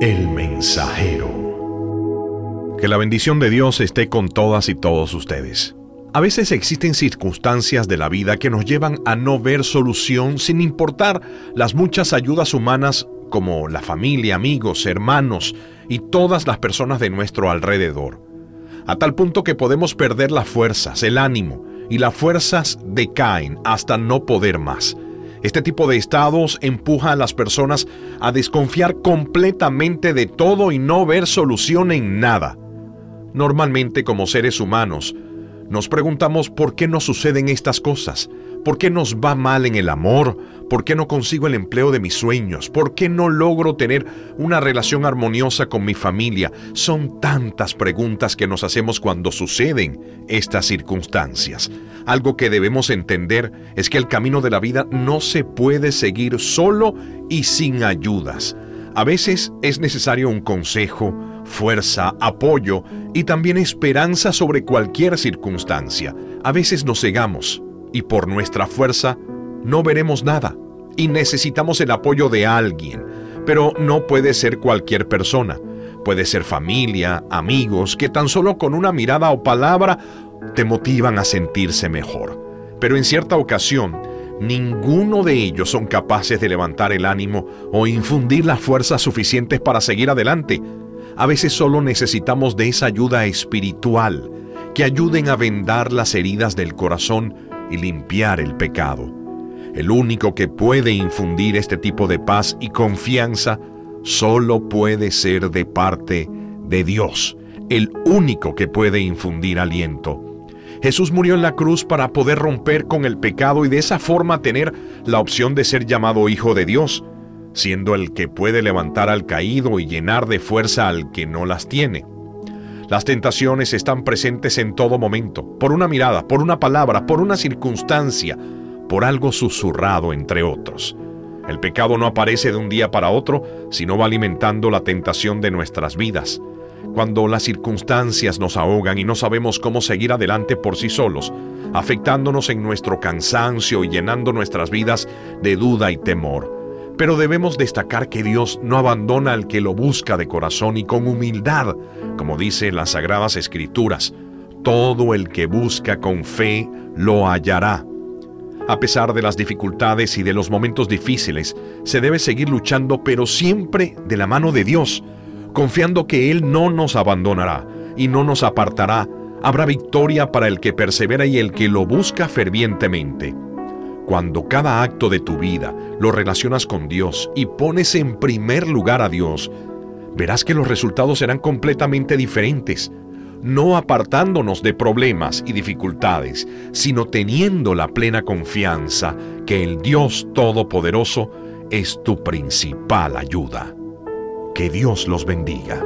El mensajero. Que la bendición de Dios esté con todas y todos ustedes. A veces existen circunstancias de la vida que nos llevan a no ver solución sin importar las muchas ayudas humanas como la familia, amigos, hermanos y todas las personas de nuestro alrededor. A tal punto que podemos perder las fuerzas, el ánimo y las fuerzas decaen hasta no poder más este tipo de estados empuja a las personas a desconfiar completamente de todo y no ver solución en nada. Normalmente como seres humanos, nos preguntamos por qué nos suceden estas cosas, por qué nos va mal en el amor, por qué no consigo el empleo de mis sueños, por qué no logro tener una relación armoniosa con mi familia. Son tantas preguntas que nos hacemos cuando suceden estas circunstancias. Algo que debemos entender es que el camino de la vida no se puede seguir solo y sin ayudas. A veces es necesario un consejo, fuerza, apoyo y también esperanza sobre cualquier circunstancia. A veces nos cegamos y por nuestra fuerza no veremos nada y necesitamos el apoyo de alguien, pero no puede ser cualquier persona. Puede ser familia, amigos, que tan solo con una mirada o palabra te motivan a sentirse mejor. Pero en cierta ocasión, ninguno de ellos son capaces de levantar el ánimo o infundir las fuerzas suficientes para seguir adelante. A veces solo necesitamos de esa ayuda espiritual que ayuden a vendar las heridas del corazón y limpiar el pecado. El único que puede infundir este tipo de paz y confianza solo puede ser de parte de Dios, el único que puede infundir aliento. Jesús murió en la cruz para poder romper con el pecado y de esa forma tener la opción de ser llamado Hijo de Dios siendo el que puede levantar al caído y llenar de fuerza al que no las tiene. Las tentaciones están presentes en todo momento, por una mirada, por una palabra, por una circunstancia, por algo susurrado entre otros. El pecado no aparece de un día para otro, sino va alimentando la tentación de nuestras vidas. Cuando las circunstancias nos ahogan y no sabemos cómo seguir adelante por sí solos, afectándonos en nuestro cansancio y llenando nuestras vidas de duda y temor. Pero debemos destacar que Dios no abandona al que lo busca de corazón y con humildad, como dice las Sagradas Escrituras. Todo el que busca con fe lo hallará. A pesar de las dificultades y de los momentos difíciles, se debe seguir luchando, pero siempre de la mano de Dios, confiando que Él no nos abandonará y no nos apartará. Habrá victoria para el que persevera y el que lo busca fervientemente. Cuando cada acto de tu vida lo relacionas con Dios y pones en primer lugar a Dios, verás que los resultados serán completamente diferentes, no apartándonos de problemas y dificultades, sino teniendo la plena confianza que el Dios Todopoderoso es tu principal ayuda. Que Dios los bendiga.